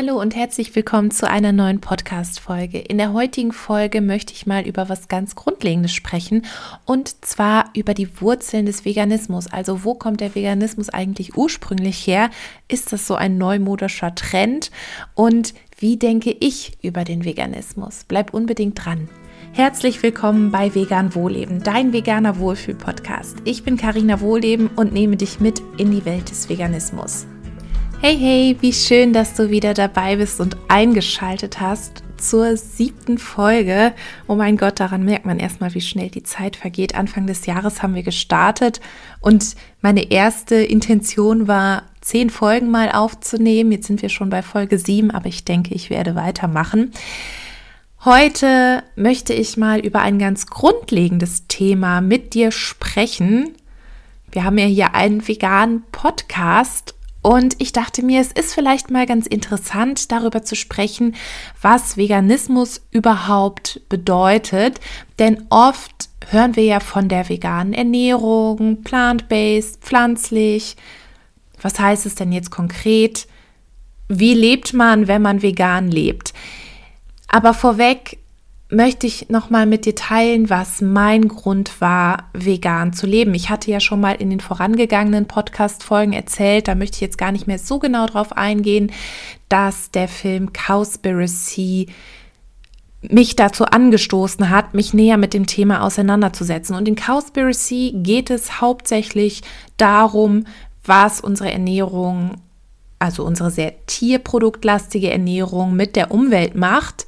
Hallo und herzlich willkommen zu einer neuen Podcast-Folge. In der heutigen Folge möchte ich mal über was ganz Grundlegendes sprechen und zwar über die Wurzeln des Veganismus. Also, wo kommt der Veganismus eigentlich ursprünglich her? Ist das so ein neumodischer Trend? Und wie denke ich über den Veganismus? Bleib unbedingt dran. Herzlich willkommen bei Vegan Wohlleben, dein veganer Wohlfühl-Podcast. Ich bin Karina Wohlleben und nehme dich mit in die Welt des Veganismus. Hey, hey, wie schön, dass du wieder dabei bist und eingeschaltet hast zur siebten Folge. Oh mein Gott, daran merkt man erstmal, wie schnell die Zeit vergeht. Anfang des Jahres haben wir gestartet und meine erste Intention war, zehn Folgen mal aufzunehmen. Jetzt sind wir schon bei Folge sieben, aber ich denke, ich werde weitermachen. Heute möchte ich mal über ein ganz grundlegendes Thema mit dir sprechen. Wir haben ja hier einen veganen Podcast und ich dachte mir, es ist vielleicht mal ganz interessant, darüber zu sprechen, was Veganismus überhaupt bedeutet. Denn oft hören wir ja von der veganen Ernährung, plant-based, pflanzlich. Was heißt es denn jetzt konkret? Wie lebt man, wenn man vegan lebt? Aber vorweg möchte ich nochmal mit dir teilen, was mein Grund war, vegan zu leben. Ich hatte ja schon mal in den vorangegangenen Podcast-Folgen erzählt, da möchte ich jetzt gar nicht mehr so genau drauf eingehen, dass der Film Cowspiracy mich dazu angestoßen hat, mich näher mit dem Thema auseinanderzusetzen. Und in Cowspiracy geht es hauptsächlich darum, was unsere Ernährung, also unsere sehr tierproduktlastige Ernährung mit der Umwelt macht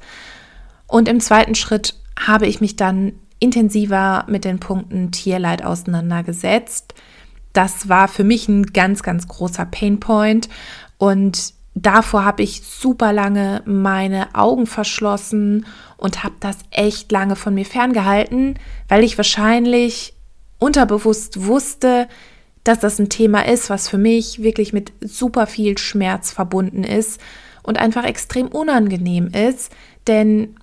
und im zweiten Schritt habe ich mich dann intensiver mit den Punkten Tierleid auseinandergesetzt. Das war für mich ein ganz, ganz großer Painpoint und davor habe ich super lange meine Augen verschlossen und habe das echt lange von mir ferngehalten, weil ich wahrscheinlich unterbewusst wusste, dass das ein Thema ist, was für mich wirklich mit super viel Schmerz verbunden ist und einfach extrem unangenehm ist, denn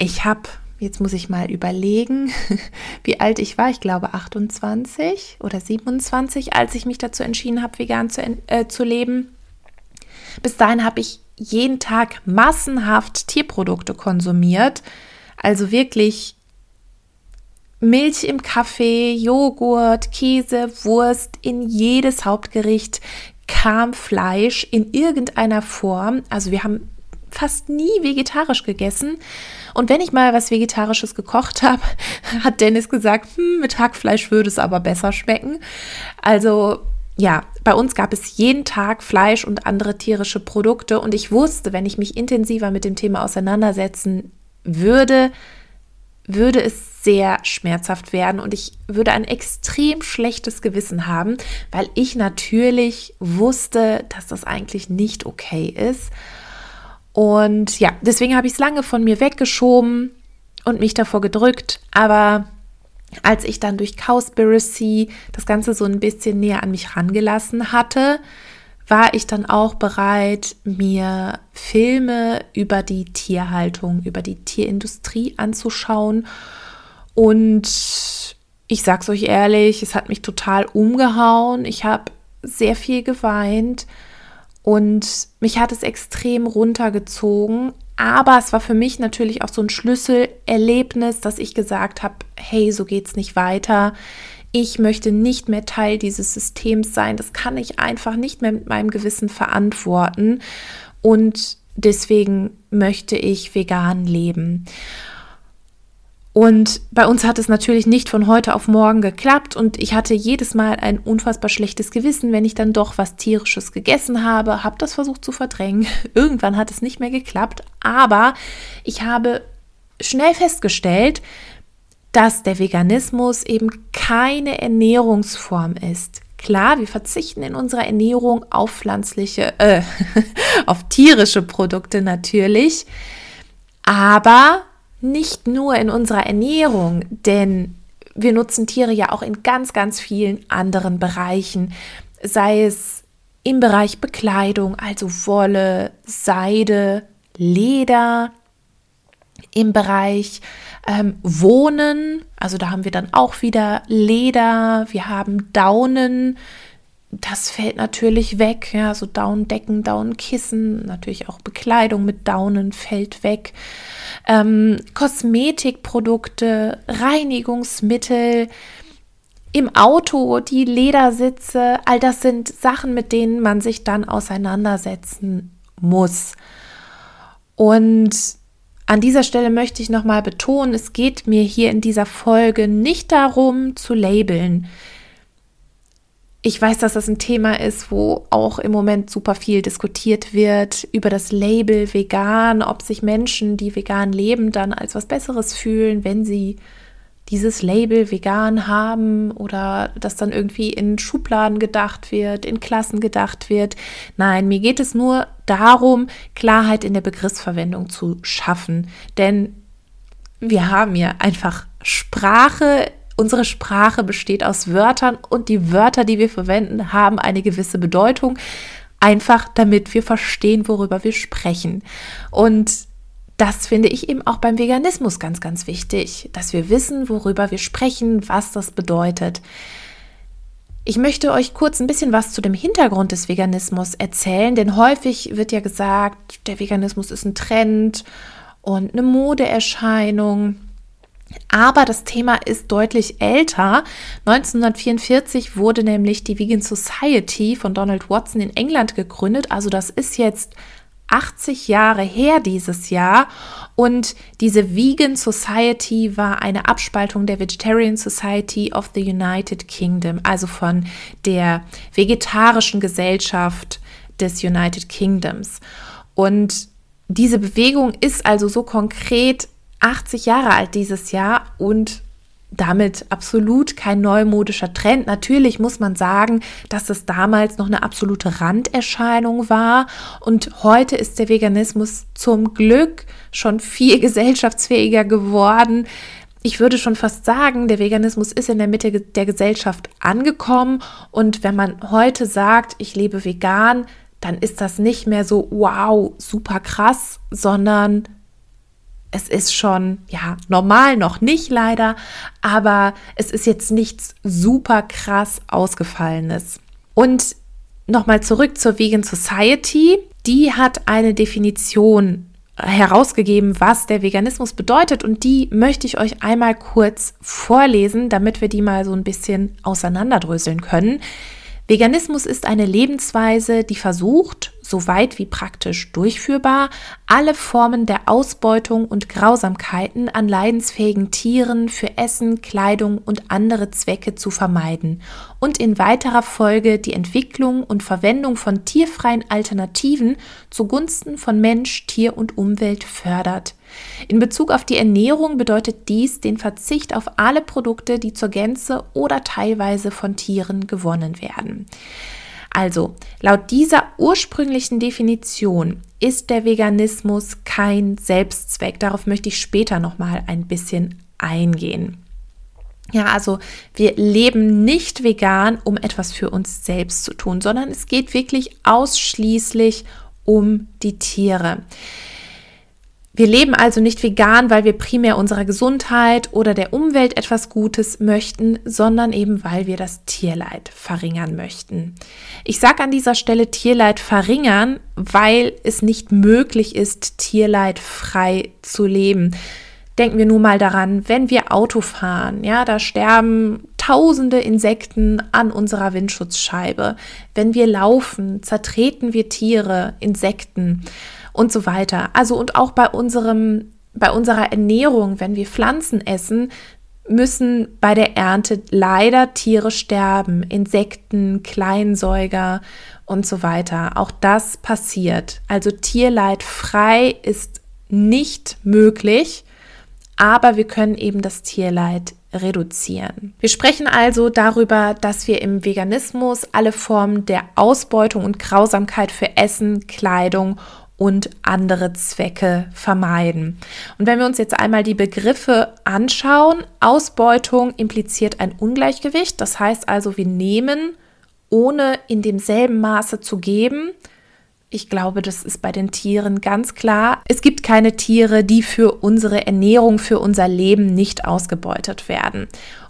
ich habe, jetzt muss ich mal überlegen, wie alt ich war. Ich glaube 28 oder 27, als ich mich dazu entschieden habe, vegan zu, äh, zu leben. Bis dahin habe ich jeden Tag massenhaft Tierprodukte konsumiert. Also wirklich Milch im Kaffee, Joghurt, Käse, Wurst, in jedes Hauptgericht kam Fleisch in irgendeiner Form. Also wir haben fast nie vegetarisch gegessen. Und wenn ich mal was Vegetarisches gekocht habe, hat Dennis gesagt, hm, mit Hackfleisch würde es aber besser schmecken. Also ja, bei uns gab es jeden Tag Fleisch und andere tierische Produkte und ich wusste, wenn ich mich intensiver mit dem Thema auseinandersetzen würde, würde es sehr schmerzhaft werden und ich würde ein extrem schlechtes Gewissen haben, weil ich natürlich wusste, dass das eigentlich nicht okay ist. Und ja, deswegen habe ich es lange von mir weggeschoben und mich davor gedrückt. Aber als ich dann durch Cowspiracy das Ganze so ein bisschen näher an mich rangelassen hatte, war ich dann auch bereit, mir Filme über die Tierhaltung, über die Tierindustrie anzuschauen. Und ich sag's euch ehrlich, es hat mich total umgehauen. Ich habe sehr viel geweint und mich hat es extrem runtergezogen. Aber es war für mich natürlich auch so ein Schlüsselerlebnis, dass ich gesagt habe, hey, so geht's nicht weiter. Ich möchte nicht mehr Teil dieses Systems sein. Das kann ich einfach nicht mehr mit meinem Gewissen verantworten. Und deswegen möchte ich vegan leben. Und bei uns hat es natürlich nicht von heute auf morgen geklappt und ich hatte jedes Mal ein unfassbar schlechtes Gewissen, wenn ich dann doch was tierisches gegessen habe, habe das versucht zu verdrängen. Irgendwann hat es nicht mehr geklappt, aber ich habe schnell festgestellt, dass der Veganismus eben keine Ernährungsform ist. Klar, wir verzichten in unserer Ernährung auf pflanzliche, äh, auf tierische Produkte natürlich, aber nicht nur in unserer Ernährung, denn wir nutzen Tiere ja auch in ganz, ganz vielen anderen Bereichen, sei es im Bereich Bekleidung, also Wolle, Seide, Leder, im Bereich ähm, Wohnen, also da haben wir dann auch wieder Leder, wir haben Daunen, das fällt natürlich weg. Ja, so Daunendecken, Daunenkissen, natürlich auch Bekleidung mit Daunen fällt weg. Ähm, Kosmetikprodukte, Reinigungsmittel, im Auto, die Ledersitze, all das sind Sachen, mit denen man sich dann auseinandersetzen muss. Und an dieser Stelle möchte ich nochmal betonen, es geht mir hier in dieser Folge nicht darum zu labeln. Ich weiß, dass das ein Thema ist, wo auch im Moment super viel diskutiert wird über das Label vegan, ob sich Menschen, die vegan leben, dann als was Besseres fühlen, wenn sie dieses Label vegan haben oder dass dann irgendwie in Schubladen gedacht wird, in Klassen gedacht wird. Nein, mir geht es nur darum, Klarheit in der Begriffsverwendung zu schaffen. Denn wir haben ja einfach Sprache Unsere Sprache besteht aus Wörtern und die Wörter, die wir verwenden, haben eine gewisse Bedeutung, einfach damit wir verstehen, worüber wir sprechen. Und das finde ich eben auch beim Veganismus ganz, ganz wichtig, dass wir wissen, worüber wir sprechen, was das bedeutet. Ich möchte euch kurz ein bisschen was zu dem Hintergrund des Veganismus erzählen, denn häufig wird ja gesagt, der Veganismus ist ein Trend und eine Modeerscheinung. Aber das Thema ist deutlich älter. 1944 wurde nämlich die Vegan Society von Donald Watson in England gegründet. Also das ist jetzt 80 Jahre her dieses Jahr. Und diese Vegan Society war eine Abspaltung der Vegetarian Society of the United Kingdom, also von der vegetarischen Gesellschaft des United Kingdoms. Und diese Bewegung ist also so konkret 80 Jahre alt dieses Jahr und damit absolut kein neumodischer Trend. Natürlich muss man sagen, dass es damals noch eine absolute Randerscheinung war und heute ist der Veganismus zum Glück schon viel gesellschaftsfähiger geworden. Ich würde schon fast sagen, der Veganismus ist in der Mitte der Gesellschaft angekommen und wenn man heute sagt, ich lebe vegan, dann ist das nicht mehr so wow, super krass, sondern es ist schon, ja, normal noch nicht leider, aber es ist jetzt nichts super krass ausgefallenes. Und nochmal zurück zur Vegan Society. Die hat eine Definition herausgegeben, was der Veganismus bedeutet und die möchte ich euch einmal kurz vorlesen, damit wir die mal so ein bisschen auseinanderdröseln können. Veganismus ist eine Lebensweise, die versucht, so weit wie praktisch durchführbar, alle Formen der Ausbeutung und Grausamkeiten an leidensfähigen Tieren für Essen, Kleidung und andere Zwecke zu vermeiden und in weiterer Folge die Entwicklung und Verwendung von tierfreien Alternativen zugunsten von Mensch, Tier und Umwelt fördert. In Bezug auf die Ernährung bedeutet dies den Verzicht auf alle Produkte, die zur Gänze oder teilweise von Tieren gewonnen werden. Also, laut dieser ursprünglichen Definition ist der Veganismus kein Selbstzweck. Darauf möchte ich später noch mal ein bisschen eingehen. Ja, also wir leben nicht vegan, um etwas für uns selbst zu tun, sondern es geht wirklich ausschließlich um die Tiere. Wir leben also nicht vegan, weil wir primär unserer Gesundheit oder der Umwelt etwas Gutes möchten, sondern eben weil wir das Tierleid verringern möchten. Ich sage an dieser Stelle Tierleid verringern, weil es nicht möglich ist, Tierleid frei zu leben. Denken wir nur mal daran, wenn wir Auto fahren, ja, da sterben tausende Insekten an unserer Windschutzscheibe. Wenn wir laufen, zertreten wir Tiere, Insekten und so weiter. Also und auch bei unserem bei unserer Ernährung, wenn wir Pflanzen essen, müssen bei der Ernte leider Tiere sterben, Insekten, Kleinsäuger und so weiter. Auch das passiert. Also Tierleid frei ist nicht möglich, aber wir können eben das Tierleid reduzieren. Wir sprechen also darüber, dass wir im Veganismus alle Formen der Ausbeutung und Grausamkeit für Essen, Kleidung und andere Zwecke vermeiden. Und wenn wir uns jetzt einmal die Begriffe anschauen, Ausbeutung impliziert ein Ungleichgewicht, das heißt also, wir nehmen, ohne in demselben Maße zu geben. Ich glaube, das ist bei den Tieren ganz klar. Es gibt keine Tiere, die für unsere Ernährung, für unser Leben nicht ausgebeutet werden.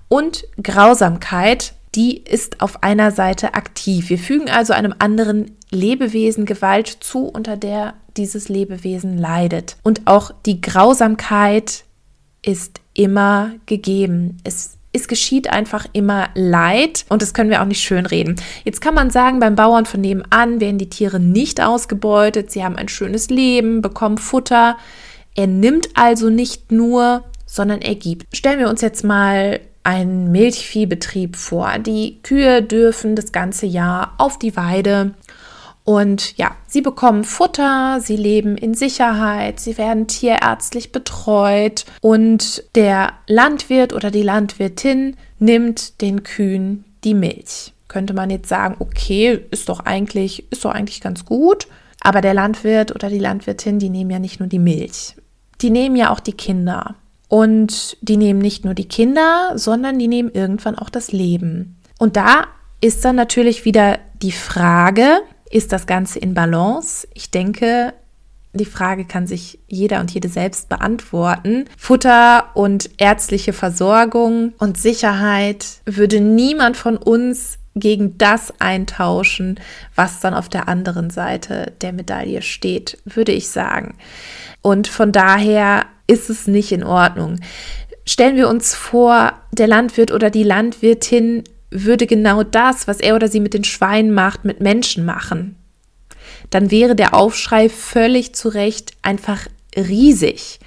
Und Grausamkeit die ist auf einer Seite aktiv. Wir fügen also einem anderen Lebewesen Gewalt zu, unter der dieses Lebewesen leidet. Und auch die Grausamkeit ist immer gegeben. Es es geschieht einfach immer Leid und das können wir auch nicht schönreden. Jetzt kann man sagen, beim Bauern von nebenan werden die Tiere nicht ausgebeutet, sie haben ein schönes Leben, bekommen Futter. Er nimmt also nicht nur, sondern er gibt. Stellen wir uns jetzt mal einen Milchviehbetrieb vor. Die Kühe dürfen das ganze Jahr auf die Weide und ja, sie bekommen Futter, sie leben in Sicherheit, sie werden tierärztlich betreut und der Landwirt oder die Landwirtin nimmt den Kühen die Milch. Könnte man jetzt sagen, okay, ist doch eigentlich, ist doch eigentlich ganz gut. Aber der Landwirt oder die Landwirtin, die nehmen ja nicht nur die Milch. Die nehmen ja auch die Kinder. Und die nehmen nicht nur die Kinder, sondern die nehmen irgendwann auch das Leben. Und da ist dann natürlich wieder die Frage, ist das Ganze in Balance? Ich denke, die Frage kann sich jeder und jede selbst beantworten. Futter und ärztliche Versorgung und Sicherheit würde niemand von uns gegen das eintauschen, was dann auf der anderen Seite der Medaille steht, würde ich sagen. Und von daher ist es nicht in Ordnung. Stellen wir uns vor, der Landwirt oder die Landwirtin würde genau das, was er oder sie mit den Schweinen macht, mit Menschen machen, dann wäre der Aufschrei völlig zu Recht einfach riesig.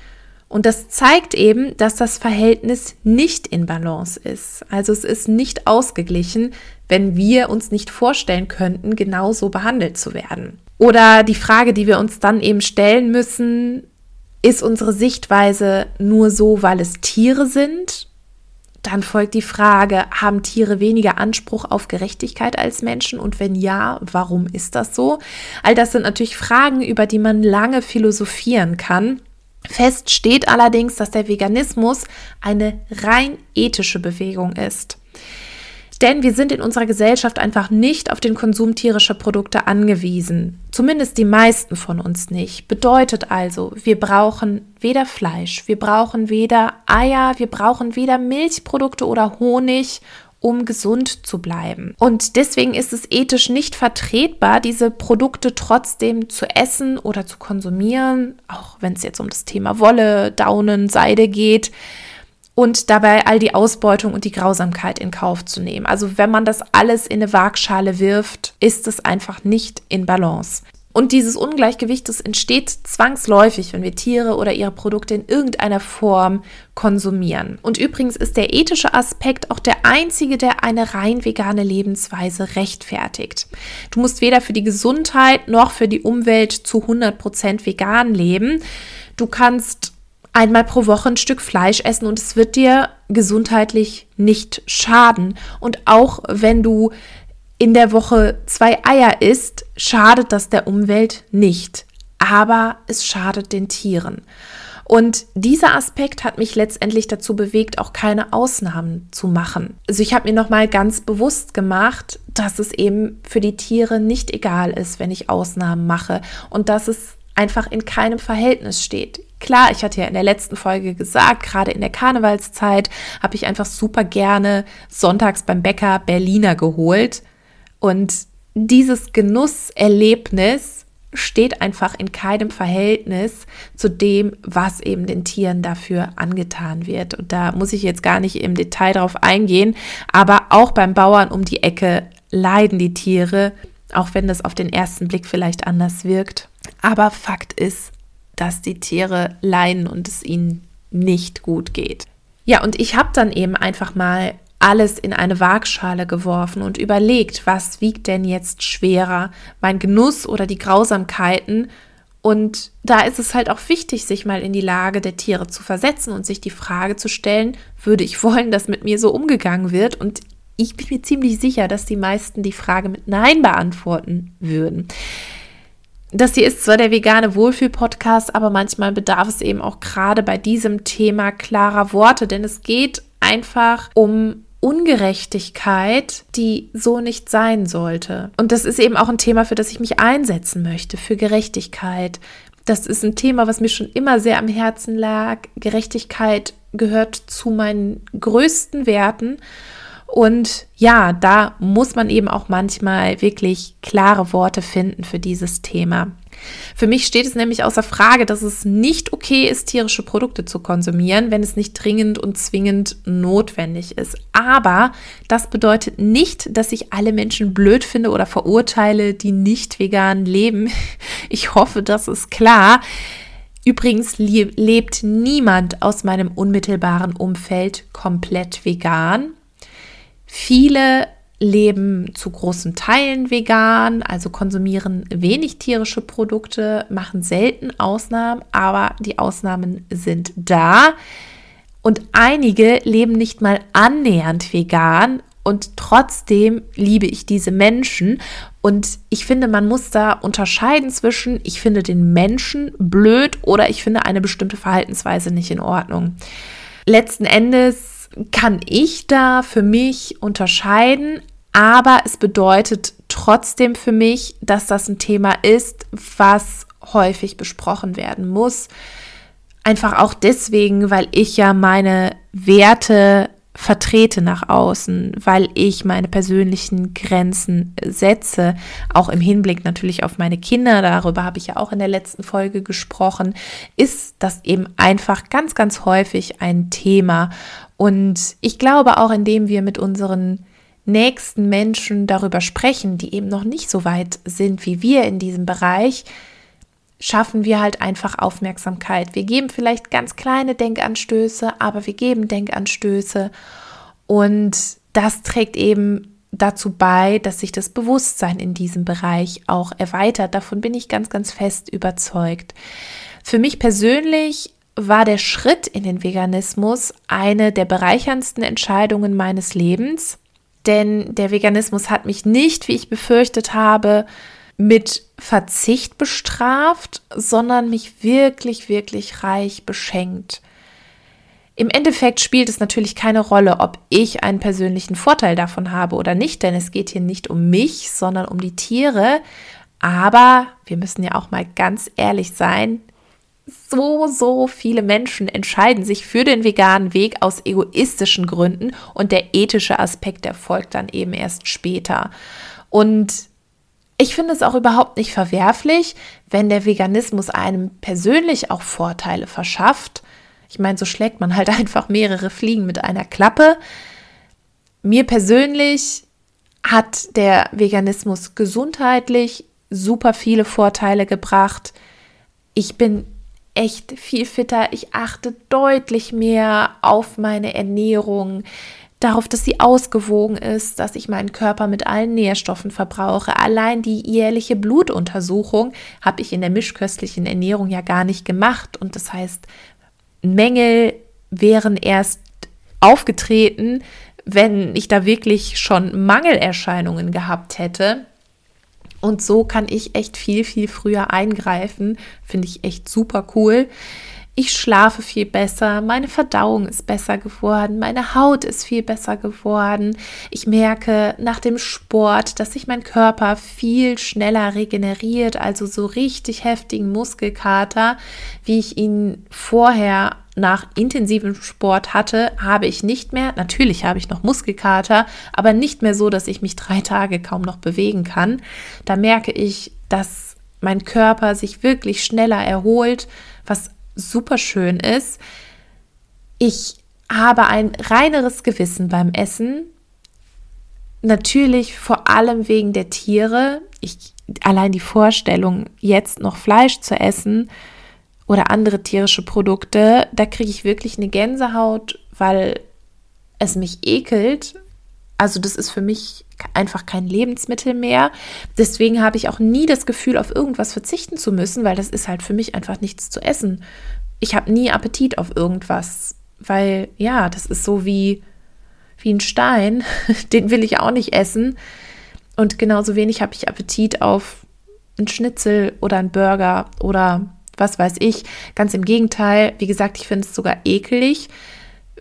Und das zeigt eben, dass das Verhältnis nicht in Balance ist. Also es ist nicht ausgeglichen, wenn wir uns nicht vorstellen könnten, genauso behandelt zu werden. Oder die Frage, die wir uns dann eben stellen müssen, ist unsere Sichtweise nur so, weil es Tiere sind dann folgt die Frage, haben Tiere weniger Anspruch auf Gerechtigkeit als Menschen? Und wenn ja, warum ist das so? All das sind natürlich Fragen, über die man lange philosophieren kann. Fest steht allerdings, dass der Veganismus eine rein ethische Bewegung ist. Denn wir sind in unserer Gesellschaft einfach nicht auf den Konsum tierischer Produkte angewiesen. Zumindest die meisten von uns nicht. Bedeutet also, wir brauchen weder Fleisch, wir brauchen weder Eier, wir brauchen weder Milchprodukte oder Honig, um gesund zu bleiben. Und deswegen ist es ethisch nicht vertretbar, diese Produkte trotzdem zu essen oder zu konsumieren, auch wenn es jetzt um das Thema Wolle, Daunen, Seide geht und dabei all die Ausbeutung und die Grausamkeit in Kauf zu nehmen. Also wenn man das alles in eine Waagschale wirft, ist es einfach nicht in Balance. Und dieses Ungleichgewicht, das entsteht zwangsläufig, wenn wir Tiere oder ihre Produkte in irgendeiner Form konsumieren. Und übrigens ist der ethische Aspekt auch der einzige, der eine rein vegane Lebensweise rechtfertigt. Du musst weder für die Gesundheit noch für die Umwelt zu 100% vegan leben. Du kannst einmal pro Woche ein Stück Fleisch essen und es wird dir gesundheitlich nicht schaden. Und auch wenn du in der Woche zwei Eier isst, schadet das der Umwelt nicht. Aber es schadet den Tieren. Und dieser Aspekt hat mich letztendlich dazu bewegt, auch keine Ausnahmen zu machen. Also ich habe mir nochmal ganz bewusst gemacht, dass es eben für die Tiere nicht egal ist, wenn ich Ausnahmen mache und dass es einfach in keinem Verhältnis steht. Klar, ich hatte ja in der letzten Folge gesagt, gerade in der Karnevalszeit habe ich einfach super gerne sonntags beim Bäcker Berliner geholt. Und dieses Genusserlebnis steht einfach in keinem Verhältnis zu dem, was eben den Tieren dafür angetan wird. Und da muss ich jetzt gar nicht im Detail drauf eingehen, aber auch beim Bauern um die Ecke leiden die Tiere, auch wenn das auf den ersten Blick vielleicht anders wirkt. Aber Fakt ist, dass die Tiere leiden und es ihnen nicht gut geht. Ja, und ich habe dann eben einfach mal alles in eine Waagschale geworfen und überlegt, was wiegt denn jetzt schwerer, mein Genuss oder die Grausamkeiten. Und da ist es halt auch wichtig, sich mal in die Lage der Tiere zu versetzen und sich die Frage zu stellen, würde ich wollen, dass mit mir so umgegangen wird? Und ich bin mir ziemlich sicher, dass die meisten die Frage mit Nein beantworten würden. Das hier ist zwar der vegane Wohlfühl-Podcast, aber manchmal bedarf es eben auch gerade bei diesem Thema klarer Worte, denn es geht einfach um Ungerechtigkeit, die so nicht sein sollte. Und das ist eben auch ein Thema, für das ich mich einsetzen möchte, für Gerechtigkeit. Das ist ein Thema, was mir schon immer sehr am Herzen lag. Gerechtigkeit gehört zu meinen größten Werten. Und ja, da muss man eben auch manchmal wirklich klare Worte finden für dieses Thema. Für mich steht es nämlich außer Frage, dass es nicht okay ist, tierische Produkte zu konsumieren, wenn es nicht dringend und zwingend notwendig ist. Aber das bedeutet nicht, dass ich alle Menschen blöd finde oder verurteile, die nicht vegan leben. Ich hoffe, das ist klar. Übrigens lebt niemand aus meinem unmittelbaren Umfeld komplett vegan. Viele leben zu großen Teilen vegan, also konsumieren wenig tierische Produkte, machen selten Ausnahmen, aber die Ausnahmen sind da. Und einige leben nicht mal annähernd vegan und trotzdem liebe ich diese Menschen. Und ich finde, man muss da unterscheiden zwischen, ich finde den Menschen blöd oder ich finde eine bestimmte Verhaltensweise nicht in Ordnung. Letzten Endes kann ich da für mich unterscheiden, aber es bedeutet trotzdem für mich, dass das ein Thema ist, was häufig besprochen werden muss. Einfach auch deswegen, weil ich ja meine Werte vertrete nach außen, weil ich meine persönlichen Grenzen setze, auch im Hinblick natürlich auf meine Kinder, darüber habe ich ja auch in der letzten Folge gesprochen, ist das eben einfach ganz, ganz häufig ein Thema. Und ich glaube auch, indem wir mit unseren nächsten Menschen darüber sprechen, die eben noch nicht so weit sind wie wir in diesem Bereich, schaffen wir halt einfach Aufmerksamkeit. Wir geben vielleicht ganz kleine Denkanstöße, aber wir geben Denkanstöße und das trägt eben dazu bei, dass sich das Bewusstsein in diesem Bereich auch erweitert. Davon bin ich ganz, ganz fest überzeugt. Für mich persönlich war der Schritt in den Veganismus eine der bereicherndsten Entscheidungen meines Lebens, denn der Veganismus hat mich nicht, wie ich befürchtet habe, mit Verzicht bestraft, sondern mich wirklich, wirklich reich beschenkt. Im Endeffekt spielt es natürlich keine Rolle, ob ich einen persönlichen Vorteil davon habe oder nicht, denn es geht hier nicht um mich, sondern um die Tiere. Aber wir müssen ja auch mal ganz ehrlich sein, so, so viele Menschen entscheiden sich für den veganen Weg aus egoistischen Gründen und der ethische Aspekt erfolgt dann eben erst später. Und ich finde es auch überhaupt nicht verwerflich, wenn der Veganismus einem persönlich auch Vorteile verschafft. Ich meine, so schlägt man halt einfach mehrere Fliegen mit einer Klappe. Mir persönlich hat der Veganismus gesundheitlich super viele Vorteile gebracht. Ich bin echt viel fitter. Ich achte deutlich mehr auf meine Ernährung, darauf, dass sie ausgewogen ist, dass ich meinen Körper mit allen Nährstoffen verbrauche. Allein die jährliche Blutuntersuchung habe ich in der mischköstlichen Ernährung ja gar nicht gemacht. Und das heißt, Mängel wären erst aufgetreten, wenn ich da wirklich schon Mangelerscheinungen gehabt hätte. Und so kann ich echt viel, viel früher eingreifen. Finde ich echt super cool. Ich schlafe viel besser, meine Verdauung ist besser geworden, meine Haut ist viel besser geworden. Ich merke nach dem Sport, dass sich mein Körper viel schneller regeneriert, also so richtig heftigen Muskelkater, wie ich ihn vorher nach intensivem Sport hatte, habe ich nicht mehr. Natürlich habe ich noch Muskelkater, aber nicht mehr so, dass ich mich drei Tage kaum noch bewegen kann. Da merke ich, dass mein Körper sich wirklich schneller erholt, was super schön ist. Ich habe ein reineres Gewissen beim Essen. Natürlich vor allem wegen der Tiere. Ich allein die Vorstellung, jetzt noch Fleisch zu essen, oder andere tierische Produkte, da kriege ich wirklich eine Gänsehaut, weil es mich ekelt. Also das ist für mich einfach kein Lebensmittel mehr. Deswegen habe ich auch nie das Gefühl, auf irgendwas verzichten zu müssen, weil das ist halt für mich einfach nichts zu essen. Ich habe nie Appetit auf irgendwas, weil ja, das ist so wie, wie ein Stein, den will ich auch nicht essen. Und genauso wenig habe ich Appetit auf einen Schnitzel oder einen Burger oder was weiß ich. Ganz im Gegenteil, wie gesagt, ich finde es sogar ekelig,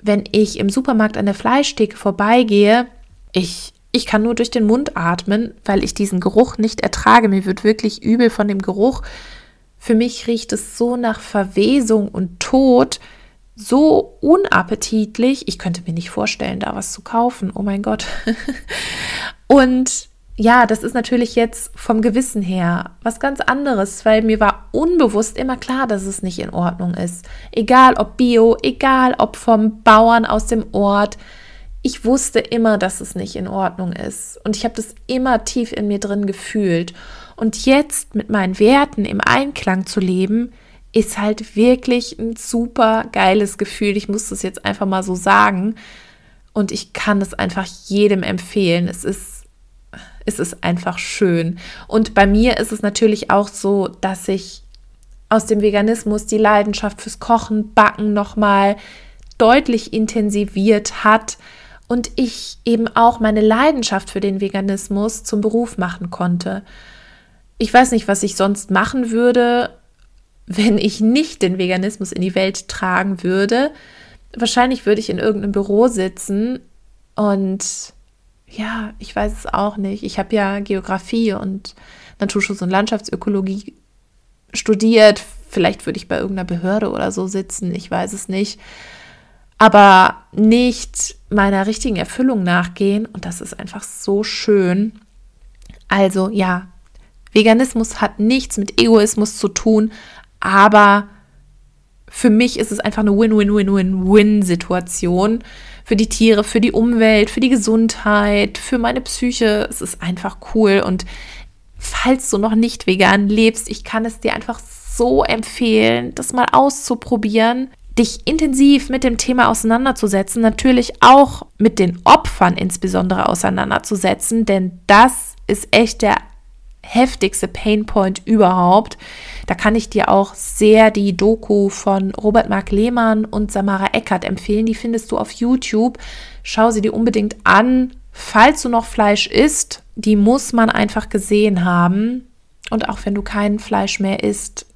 wenn ich im Supermarkt an der Fleischtheke vorbeigehe. Ich, ich kann nur durch den Mund atmen, weil ich diesen Geruch nicht ertrage. Mir wird wirklich übel von dem Geruch. Für mich riecht es so nach Verwesung und Tod, so unappetitlich. Ich könnte mir nicht vorstellen, da was zu kaufen. Oh mein Gott. und ja, das ist natürlich jetzt vom Gewissen her was ganz anderes, weil mir war unbewusst immer klar, dass es nicht in Ordnung ist. Egal ob Bio, egal ob vom Bauern aus dem Ort. Ich wusste immer, dass es nicht in Ordnung ist. Und ich habe das immer tief in mir drin gefühlt. Und jetzt mit meinen Werten im Einklang zu leben, ist halt wirklich ein super geiles Gefühl. Ich muss das jetzt einfach mal so sagen. Und ich kann es einfach jedem empfehlen. Es ist, es ist einfach schön. Und bei mir ist es natürlich auch so, dass ich aus dem Veganismus die Leidenschaft fürs Kochen, Backen nochmal deutlich intensiviert hat und ich eben auch meine Leidenschaft für den Veganismus zum Beruf machen konnte. Ich weiß nicht, was ich sonst machen würde, wenn ich nicht den Veganismus in die Welt tragen würde. Wahrscheinlich würde ich in irgendeinem Büro sitzen und ja, ich weiß es auch nicht. Ich habe ja Geografie und Naturschutz und Landschaftsökologie studiert. Vielleicht würde ich bei irgendeiner Behörde oder so sitzen, ich weiß es nicht. Aber nicht meiner richtigen Erfüllung nachgehen und das ist einfach so schön. Also ja, Veganismus hat nichts mit Egoismus zu tun, aber für mich ist es einfach eine Win-Win-Win-Win-Win-Situation. Für die Tiere, für die Umwelt, für die Gesundheit, für meine Psyche. Es ist einfach cool. Und falls du noch nicht vegan lebst, ich kann es dir einfach so empfehlen, das mal auszuprobieren dich intensiv mit dem Thema auseinanderzusetzen, natürlich auch mit den Opfern insbesondere auseinanderzusetzen, denn das ist echt der heftigste Painpoint überhaupt. Da kann ich dir auch sehr die Doku von Robert Mark Lehmann und Samara Eckert empfehlen. Die findest du auf YouTube. Schau sie dir unbedingt an. Falls du noch Fleisch isst, die muss man einfach gesehen haben. Und auch wenn du kein Fleisch mehr isst,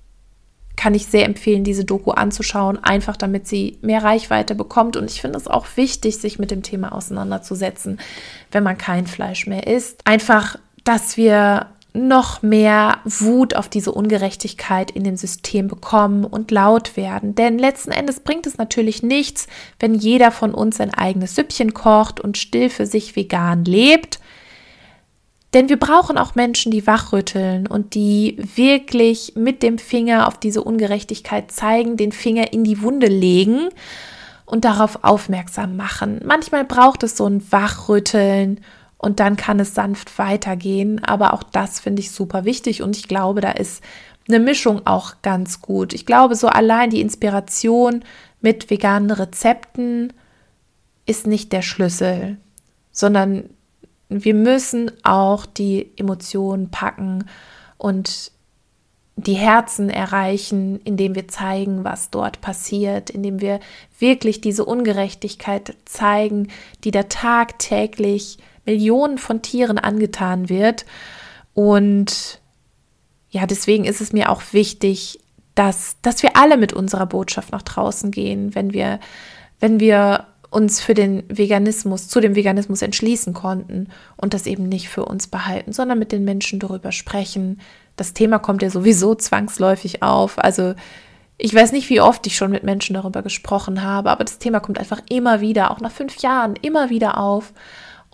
kann ich sehr empfehlen, diese Doku anzuschauen, einfach damit sie mehr Reichweite bekommt. Und ich finde es auch wichtig, sich mit dem Thema auseinanderzusetzen, wenn man kein Fleisch mehr isst. Einfach, dass wir noch mehr Wut auf diese Ungerechtigkeit in dem System bekommen und laut werden. Denn letzten Endes bringt es natürlich nichts, wenn jeder von uns ein eigenes Süppchen kocht und still für sich vegan lebt. Denn wir brauchen auch Menschen, die wachrütteln und die wirklich mit dem Finger auf diese Ungerechtigkeit zeigen, den Finger in die Wunde legen und darauf aufmerksam machen. Manchmal braucht es so ein Wachrütteln und dann kann es sanft weitergehen. Aber auch das finde ich super wichtig und ich glaube, da ist eine Mischung auch ganz gut. Ich glaube, so allein die Inspiration mit veganen Rezepten ist nicht der Schlüssel, sondern wir müssen auch die Emotionen packen und die Herzen erreichen, indem wir zeigen, was dort passiert, indem wir wirklich diese Ungerechtigkeit zeigen, die da tagtäglich Millionen von Tieren angetan wird. Und ja, deswegen ist es mir auch wichtig, dass, dass wir alle mit unserer Botschaft nach draußen gehen, wenn wir, wenn wir uns für den Veganismus, zu dem Veganismus entschließen konnten und das eben nicht für uns behalten, sondern mit den Menschen darüber sprechen. Das Thema kommt ja sowieso zwangsläufig auf. Also ich weiß nicht, wie oft ich schon mit Menschen darüber gesprochen habe, aber das Thema kommt einfach immer wieder, auch nach fünf Jahren, immer wieder auf.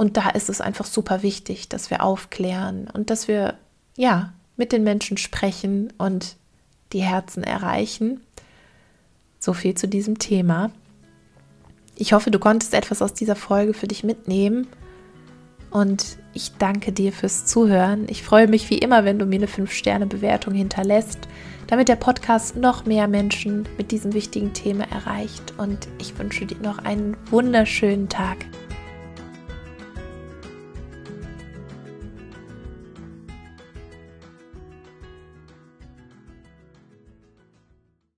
Und da ist es einfach super wichtig, dass wir aufklären und dass wir, ja, mit den Menschen sprechen und die Herzen erreichen. So viel zu diesem Thema. Ich hoffe, du konntest etwas aus dieser Folge für dich mitnehmen. Und ich danke dir fürs Zuhören. Ich freue mich wie immer, wenn du mir eine 5-Sterne-Bewertung hinterlässt, damit der Podcast noch mehr Menschen mit diesem wichtigen Thema erreicht. Und ich wünsche dir noch einen wunderschönen Tag.